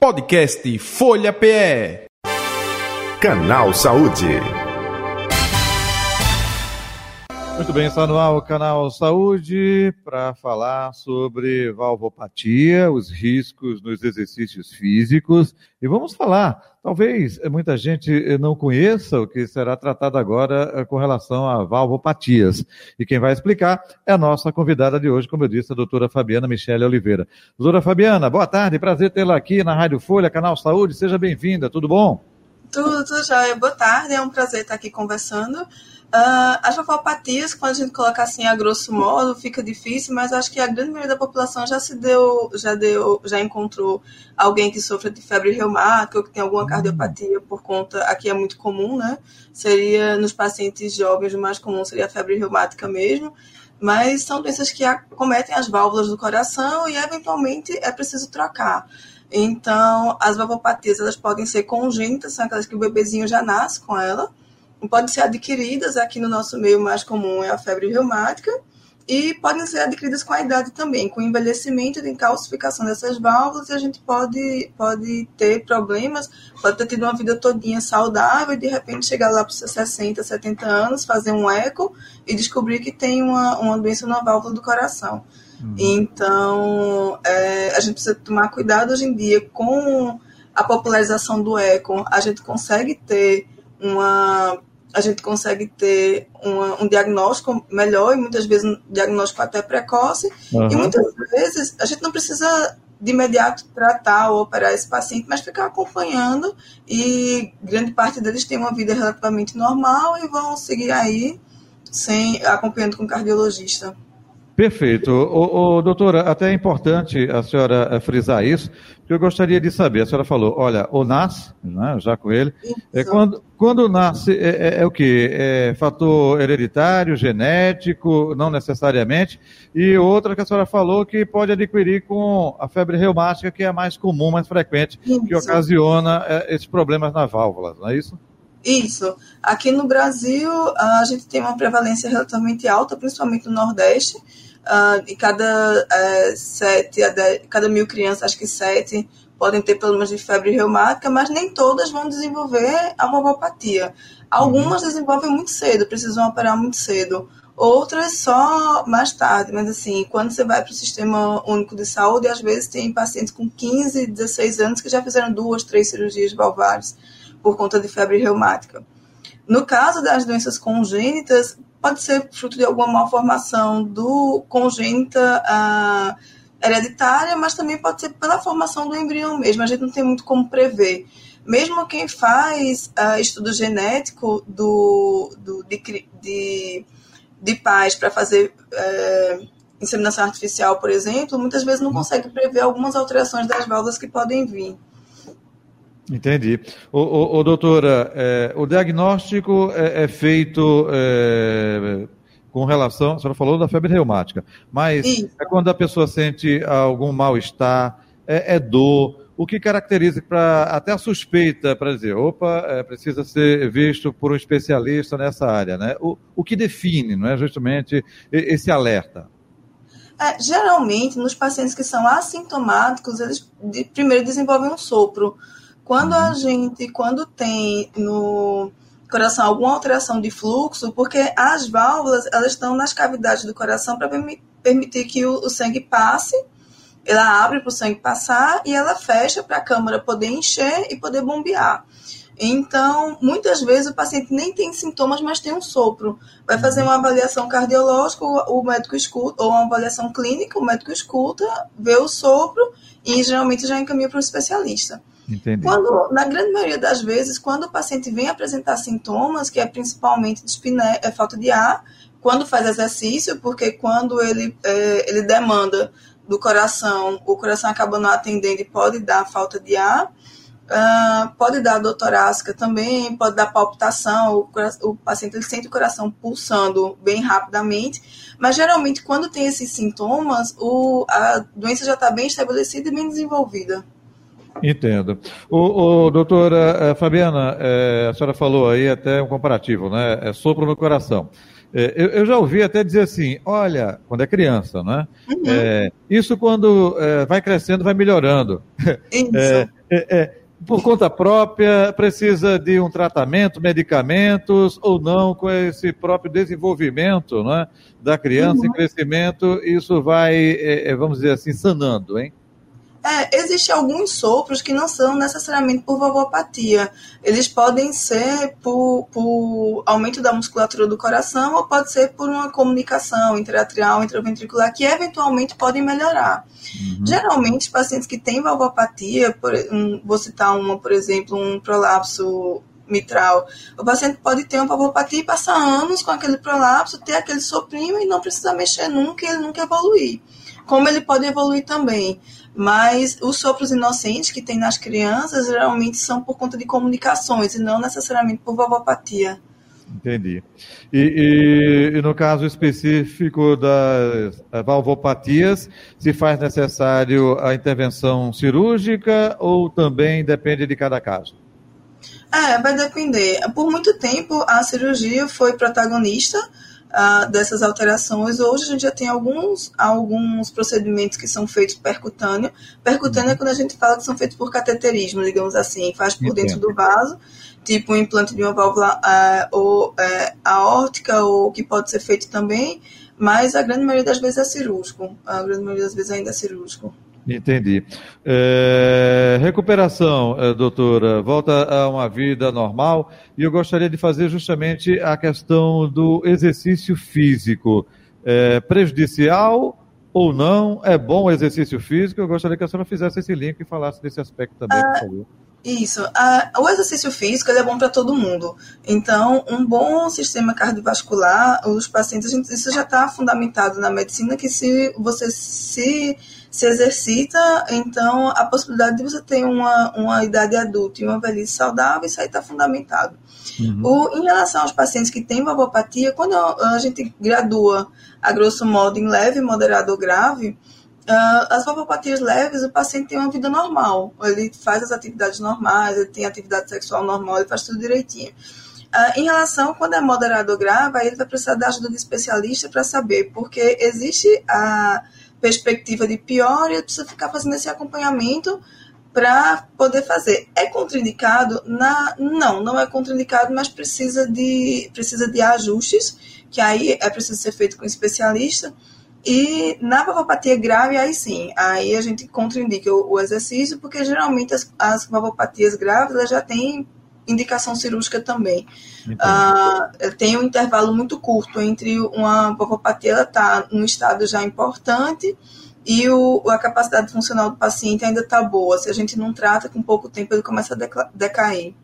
Podcast Folha PE. Canal Saúde. Muito bem, está no ar o canal Saúde para falar sobre valvopatia, os riscos nos exercícios físicos. E vamos falar, talvez muita gente não conheça o que será tratado agora eh, com relação a valvopatias. E quem vai explicar é a nossa convidada de hoje, como eu disse, a doutora Fabiana Michele Oliveira. Doutora Fabiana, boa tarde, prazer tê-la aqui na Rádio Folha, canal Saúde. Seja bem-vinda, tudo bom? Tudo, tudo jóia. Boa tarde, é um prazer estar aqui conversando. Uh, as valvopatias, quando a gente coloca assim a grosso modo, fica difícil, mas acho que a grande maioria da população já se deu, já deu, já encontrou alguém que sofre de febre reumática ou que tem alguma cardiopatia por conta, aqui é muito comum, né? Seria nos pacientes jovens, o mais comum seria a febre reumática mesmo, mas são doenças que acometem as válvulas do coração e eventualmente é preciso trocar. Então, as valvopatias elas podem ser congênitas, são aquelas que o bebezinho já nasce com ela podem ser adquiridas, aqui no nosso meio mais comum é a febre reumática, e podem ser adquiridas com a idade também, com o envelhecimento e calcificação dessas válvulas, e a gente pode, pode ter problemas, pode ter tido uma vida todinha saudável e de repente chegar lá para os 60, 70 anos, fazer um eco e descobrir que tem uma, uma doença na válvula do coração. Uhum. Então, é, a gente precisa tomar cuidado hoje em dia com a popularização do eco, a gente consegue ter uma a gente consegue ter uma, um diagnóstico melhor e muitas vezes um diagnóstico até precoce. Uhum. E muitas vezes a gente não precisa de imediato tratar ou operar esse paciente, mas ficar acompanhando e grande parte deles tem uma vida relativamente normal e vão seguir aí sem acompanhando com cardiologista. Perfeito. O, o, doutora, até é importante a senhora eh, frisar isso, porque eu gostaria de saber. A senhora falou, olha, o nasce, né, já com ele, é, quando, quando nasce, é, é, é, o quê? É fator hereditário, genético, não necessariamente, e outra que a senhora falou que pode adquirir com a febre reumática, que é mais comum, mais frequente, isso. que ocasiona é, esses problemas nas válvulas, não é isso? Isso. Aqui no Brasil, a gente tem uma prevalência relativamente alta, principalmente no Nordeste, uh, e cada uh, sete a dez, cada mil crianças, acho que sete, podem ter problemas de febre reumática, mas nem todas vão desenvolver a valvopatia. Algumas desenvolvem muito cedo, precisam operar muito cedo. Outras só mais tarde, mas assim, quando você vai para o Sistema Único de Saúde, às vezes tem pacientes com 15, 16 anos que já fizeram duas, três cirurgias valvares por conta de febre reumática. No caso das doenças congênitas, pode ser fruto de alguma malformação do congênita uh, hereditária, mas também pode ser pela formação do embrião mesmo. A gente não tem muito como prever. Mesmo quem faz uh, estudo genético do, do de, de, de pais para fazer uh, inseminação artificial, por exemplo, muitas vezes não consegue prever algumas alterações das válvulas que podem vir. Entendi. O, o, o doutora, é, o diagnóstico é, é feito é, com relação, a senhora falou da febre reumática, mas Sim. é quando a pessoa sente algum mal-estar, é, é, dor, o que caracteriza para até a suspeita para dizer, opa, é, precisa ser visto por um especialista nessa área, né? O, o que define, não é justamente esse alerta? É, geralmente, nos pacientes que são assintomáticos, eles de, primeiro desenvolvem um sopro. Quando a uhum. gente, quando tem no coração alguma alteração de fluxo, porque as válvulas elas estão nas cavidades do coração para permitir que o, o sangue passe, ela abre para o sangue passar e ela fecha para a câmara poder encher e poder bombear. Então, muitas vezes o paciente nem tem sintomas, mas tem um sopro. Vai fazer uma avaliação cardiológica, o médico escuta, ou uma avaliação clínica, o médico escuta, vê o sopro e geralmente já encaminha para o especialista. Entendi. Quando, na grande maioria das vezes, quando o paciente vem apresentar sintomas, que é principalmente dispné, é falta de ar, quando faz exercício, porque quando ele, é, ele demanda do coração, o coração acaba não atendendo e pode dar falta de ar. Uh, pode dar dor torácica também, pode dar palpitação, o, o paciente ele sente o coração pulsando bem rapidamente, mas geralmente quando tem esses sintomas, o, a doença já está bem estabelecida e bem desenvolvida. Entendo. O, o doutora eh, Fabiana, é, a senhora falou aí até um comparativo, né? É sopro no coração. É, eu, eu, já ouvi até dizer assim, olha, quando é criança, né? Uhum. É, isso quando vai crescendo, vai melhorando. Isso. por conta própria, precisa de um tratamento, medicamentos ou não, com esse próprio desenvolvimento né, da criança uhum. em crescimento, isso vai, vamos dizer assim, sanando, hein? É, Existem alguns sopros que não são necessariamente por valvopatia. Eles podem ser por, por, aumento da musculatura do coração ou pode ser por uma comunicação intratrial, intraventricular, que eventualmente podem melhorar. Uhum. Geralmente, pacientes que têm valvopatia, por, um, vou citar uma, por exemplo, um prolapso mitral. O paciente pode ter uma valvopatia e passar anos com aquele prolapso, ter aquele soprinho e não precisa mexer nunca e ele nunca evoluir. Como ele pode evoluir também mas os sopros inocentes que tem nas crianças geralmente são por conta de comunicações e não necessariamente por valvopatia. Entendi. E, e, e, no caso específico das valvopatias, se faz necessário a intervenção cirúrgica ou também depende de cada caso? É, vai depender. Por muito tempo a cirurgia foi protagonista, uh, dessas alterações. Hoje a gente já tem alguns, alguns procedimentos que são feitos percutâneo. Percutâneo é quando a gente fala que são feitos por cateterismo, digamos assim, faz por Entendo. dentro do vaso, tipo um implante de uma válvula uh, ou uh, aórtica, ou que pode ser feito também, mas a grande maioria das vezes é cirúrgico. A grande maioria das vezes ainda é cirúrgico. Entendi. É, recuperação, é, doutora, volta a uma vida normal e eu gostaria de fazer justamente a questão do exercício físico. É, prejudicial ou não? É bom o exercício físico? Eu gostaria que a senhora fizesse esse link e falasse desse aspecto também, por favor. Isso. Uh, o exercício físico é bom para todo mundo. Então, um bom sistema cardiovascular, os pacientes, isso já está fundamentado na medicina, que se você se se exercita, então a possibilidade de você ter uma, uma idade adulta e uma velhice saudável, isso aí está fundamentado. Uhum. O, em relação aos pacientes que têm valvopatia, quando a gente gradua, a grosso modo, em leve, moderado ou grave, uh, as valvopatias leves, o paciente tem uma vida normal. Ele faz as atividades normais, ele tem atividade sexual normal, ele faz tudo direitinho. Uh, em relação, quando é moderado ou grave, aí ele vai precisar da ajuda de especialista para saber, porque existe a perspectiva de pior, ele precisa ficar fazendo esse acompanhamento para poder fazer. É contraindicado? Na, não, não é contraindicado, mas precisa de, precisa de ajustes, que aí é preciso ser feito com especialista. E na valvopatia grave, aí sim, aí a gente contraindica o, o exercício, porque geralmente as, as valvopatias graves já têm indicação cirúrgica também. Uh, tem um intervalo muito curto entre uma valvopatia estar tá num estado já importante e o, a capacidade funcional do paciente ainda está boa. Se a gente não trata, com pouco tempo ele começa a decair.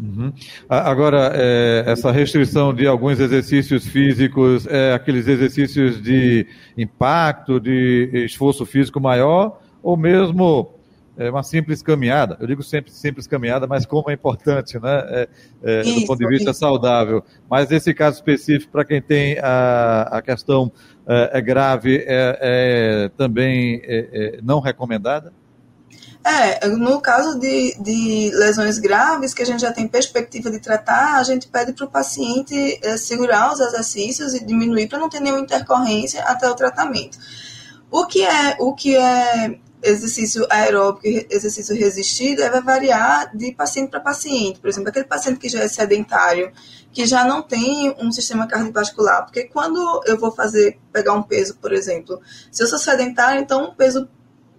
Uhum. Agora, é, essa restrição de alguns exercícios físicos, é aqueles exercícios de impacto, de esforço físico maior, ou mesmo é uma simples caminhada. Eu digo sempre simples caminhada, mas como é importante, né? É, é, isso, do ponto de vista isso. saudável. Mas esse caso específico, para quem tem a, a questão é, é grave, é, é também é, não recomendada? É, no caso de, de, lesões graves, que a gente já tem perspectiva de tratar, a gente pede para o paciente segurar os exercícios e diminuir para não ter nenhuma intercorrência até o tratamento. O que é, o que é exercício aeróbico e exercício resistido vai variar de paciente para paciente. Por exemplo, aquele paciente que já é sedentário, que já não tem um sistema cardiovascular, porque quando eu vou fazer, pegar um peso, por exemplo, se eu sou sedentário, então um peso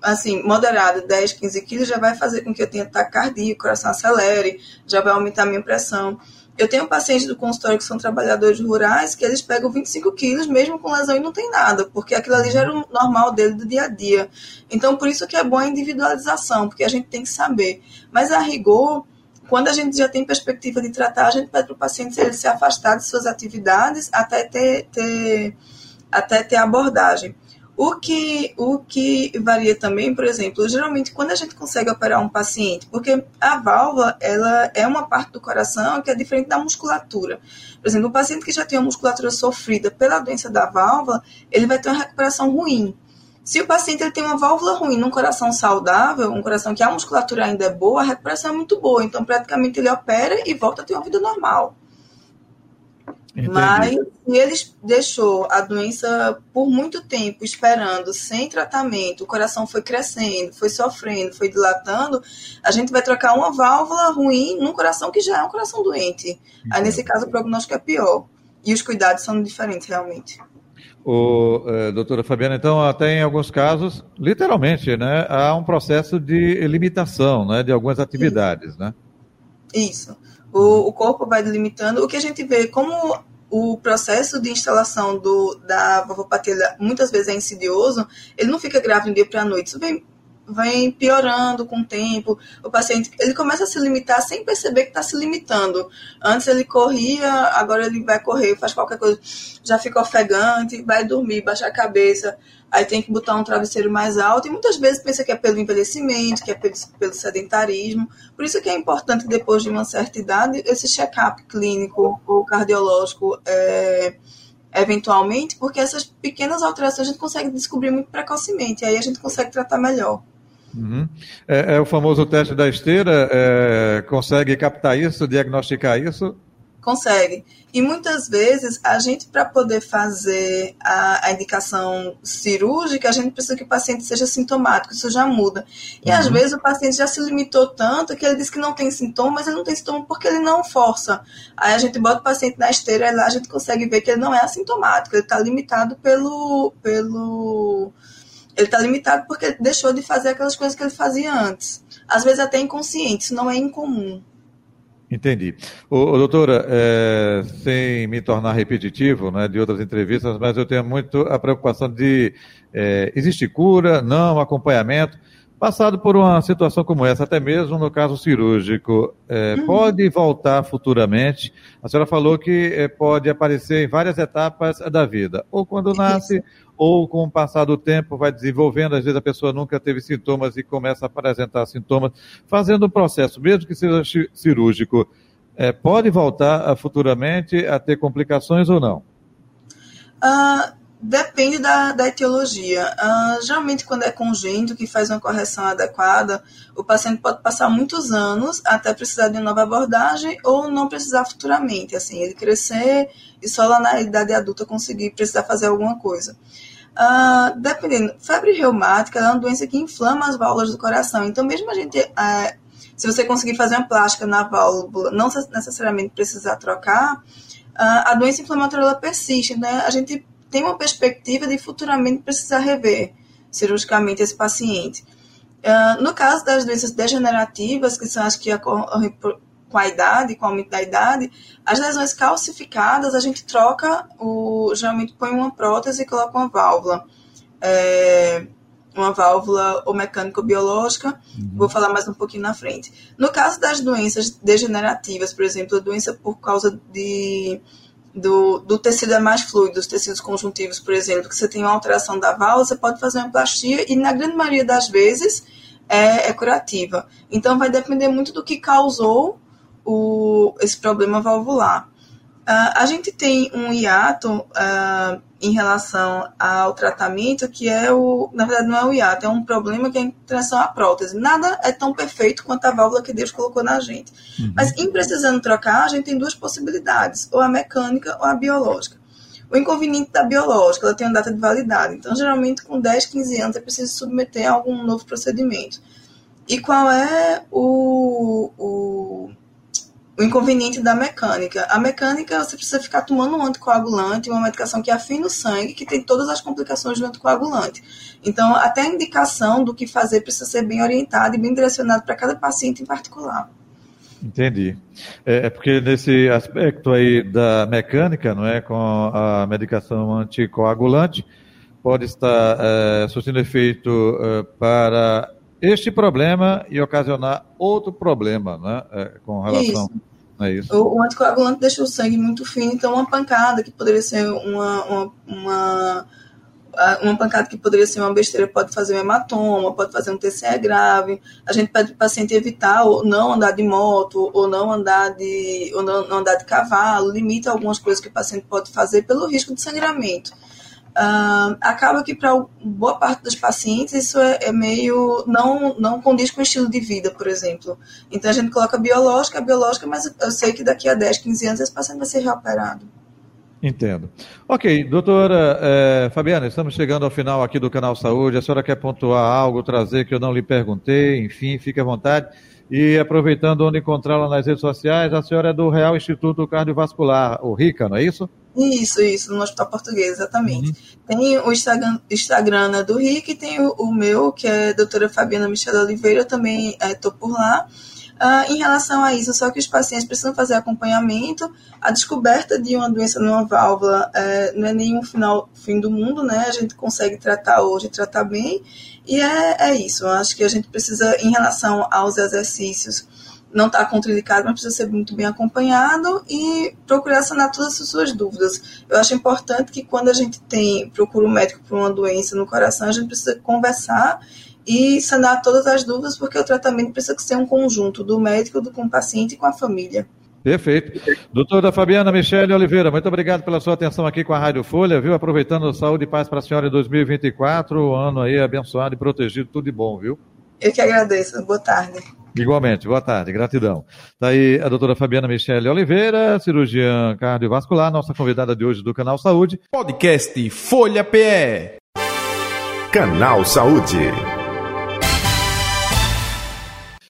assim, moderado, 10, 15 quilos, já vai fazer com que eu tenha ataque cardíaco, o coração acelere, já vai aumentar a minha pressão. Eu tenho pacientes do consultório que são trabalhadores rurais que eles pegam 25 quilos mesmo com lesão e não tem nada, porque aquilo ali já era o normal dele do dia a dia. Então, por isso que é bom a individualização, porque a gente tem que saber. Mas a rigor, quando a gente já tem perspectiva de tratar, a gente pede para o paciente ele se afastar de suas atividades até ter, ter, até ter abordagem. O que, o que varia também, por exemplo, geralmente quando a gente consegue operar um paciente, porque a válvula ela é uma parte do coração que é diferente da musculatura. Por exemplo, um paciente que já tem uma musculatura sofrida pela doença da válvula, ele vai ter uma recuperação ruim. Se o paciente ele tem uma válvula ruim num coração saudável, um coração que a musculatura ainda é boa, a recuperação é muito boa. Então, praticamente ele opera e volta a ter uma vida normal. Entendi. Mas se ele deixou a doença por muito tempo esperando, sem tratamento, o coração foi crescendo, foi sofrendo, foi dilatando, a gente vai trocar uma válvula ruim num coração que já é um coração doente. Entendi. Aí, nesse caso, o prognóstico é pior. E os cuidados são diferentes, realmente. O, eh, doutora Fabiana, então, até em alguns casos, literalmente, né, há um processo de limitação né, de algumas atividades, Isso. né? Isso. O, o corpo vai delimitando. O que a gente vê como o processo de instalação do, da valvopatia muitas vezes é insidioso, ele não fica grave de um dia para a noite. Isso vem, vem piorando com o tempo. O paciente ele começa a se limitar sem perceber que está se limitando. Antes ele corria, agora ele vai correr, faz qualquer coisa, já fica ofegante, vai dormir, baixa a cabeça aí tem que botar um travesseiro mais alto, e muitas vezes pensa que é pelo envelhecimento, que é pelo, pelo sedentarismo. Por isso que é importante, depois de uma certa idade, esse check-up clínico ou cardiológico é, eventualmente, porque essas pequenas alterações a gente consegue descobrir muito precocemente, aí a gente consegue tratar melhor. Uhum. É, é, o famoso teste da esteira, é, consegue captar isso, diagnosticar isso? Consegue. E muitas vezes, a gente, para poder fazer a, a, indicação cirúrgica, a gente precisa que o paciente seja sintomático, isso já muda. E uhum. às vezes o paciente já se limitou tanto que ele diz que não tem sintoma, mas ele não tem sintoma porque ele não força. Aí a gente bota o paciente na esteira e lá a gente consegue ver que ele não é assintomático, ele está limitado pelo. pelo ele está limitado porque ele deixou de fazer aquelas coisas que ele fazia antes. Às vezes até inconsciente, isso não é incomum. Entendi. Ô, doutora, é, sem me tornar repetitivo né, de outras entrevistas, mas eu tenho muito a preocupação de é, existe cura, não acompanhamento. Passado por uma situação como essa, até mesmo no caso cirúrgico, é, uhum. pode voltar futuramente? A senhora falou que é, pode aparecer em várias etapas da vida, ou quando nasce, ou com o passar do tempo vai desenvolvendo, às vezes a pessoa nunca teve sintomas e começa a apresentar sintomas, fazendo um processo, mesmo que seja cirúrgico, é, pode voltar futuramente a ter complicações ou não? Uh, Depende da, da etiologia. Uh, geralmente, quando é congênito, que faz uma correção adequada, o paciente pode passar muitos anos até precisar de uma nova abordagem ou não precisar futuramente. Assim, ele crescer e só lá na idade adulta conseguir precisar fazer alguma coisa. Uh, dependendo, febre reumática é uma doença que inflama as válvulas do coração. Então, mesmo a gente, uh, se você conseguir fazer uma plástica na válvula, não necessariamente precisar trocar, uh, a doença inflamatória persiste. Né? A gente tem uma perspectiva de futuramente precisar rever cirurgicamente esse paciente. Uh, no caso das doenças degenerativas, que são as que ocorrem com a idade, com o aumento da idade, as lesões calcificadas, a gente troca, o, geralmente põe uma prótese e coloca uma válvula. É, uma válvula ou mecânica ou biológica, uhum. vou falar mais um pouquinho na frente. No caso das doenças degenerativas, por exemplo, a doença por causa de do, do tecido é mais fluido, os tecidos conjuntivos, por exemplo, que você tem uma alteração da válvula, você pode fazer uma plastia e, na grande maioria das vezes, é, é curativa. Então, vai depender muito do que causou o, esse problema valvular. Uh, a gente tem um hiato uh, em relação ao tratamento que é o, na verdade não é o hiato, é um problema que é em relação à prótese. Nada é tão perfeito quanto a válvula que Deus colocou na gente. Uhum. Mas em precisando trocar, a gente tem duas possibilidades, ou a mecânica ou a biológica. O inconveniente da biológica, ela tem uma data de validade. Então, geralmente, com 10, 15 anos, é preciso submeter a algum novo procedimento. E qual é o, o o inconveniente da mecânica. A mecânica, você precisa ficar tomando um anticoagulante, uma medicação que afina o sangue, que tem todas as complicações do anticoagulante. Então, até a indicação do que fazer precisa ser bem orientada e bem direcionada para cada paciente em particular. Entendi. É, é, porque nesse aspecto aí da mecânica, não é, com a medicação anticoagulante, pode estar é, surtindo efeito é, para este problema e ocasionar outro problema, né, é, com relação Isso. É isso. O, o, anticoagulante deixa o sangue muito fino, então uma pancada que poderia ser uma, uma, uma, uma pancada que poderia ser uma besteira pode fazer um hematoma, pode fazer um TCE grave. A gente pede para o paciente evitar ou não andar de moto, ou não andar de, ou não, não andar de cavalo, limita algumas coisas que o paciente pode fazer pelo risco de sangramento. Uh, acaba que para boa parte dos pacientes isso é, é, meio não não condiz com o estilo de vida, por exemplo. Então a gente coloca biológica, biológica, mas eu sei que daqui a 10, 15 anos esse paciente vai ser reoperado. Entendo. Ok, doutora é, Fabiana, estamos chegando ao final aqui do Canal Saúde. A senhora quer pontuar algo, trazer que eu não lhe perguntei? Enfim, fique à vontade. E aproveitando onde encontrá-la nas redes sociais, a senhora é do Real Instituto Cardiovascular, o RICA, não é isso? Isso, isso, no Hospital Português, exatamente. Uhum. Tem o Instagram, Instagram né, do RIC e tem o, o, meu, que é a doutora Fabiana Michel Oliveira, eu também estou é, por lá. Uh, em relação a isso, só que os pacientes precisam fazer acompanhamento. A descoberta de uma doença numa válvula é, não é nenhum final, fim do mundo, né? A gente consegue tratar hoje, tratar bem. E é, é isso. Eu acho que a gente precisa, em relação aos exercícios, não está contraindicado, mas precisa ser muito bem acompanhado e procurar sanar todas as suas dúvidas. Eu acho importante que quando a gente tem procura um médico por uma doença no coração, a gente precisa conversar e sanar todas as dúvidas, porque o tratamento precisa ser um conjunto do médico, do com o paciente e com a família. Perfeito. Doutora Fabiana Michele Oliveira, muito obrigado pela sua atenção aqui com a Rádio Folha, viu? Aproveitando saúde e paz para a senhora em 2024, um ano aí abençoado e protegido, tudo de bom, viu? Eu que agradeço. Boa tarde. Igualmente, boa tarde, gratidão. Está aí a doutora Fabiana Michele Oliveira, cirurgiã cardiovascular, nossa convidada de hoje do Canal Saúde. Podcast Folha PE. Canal Saúde.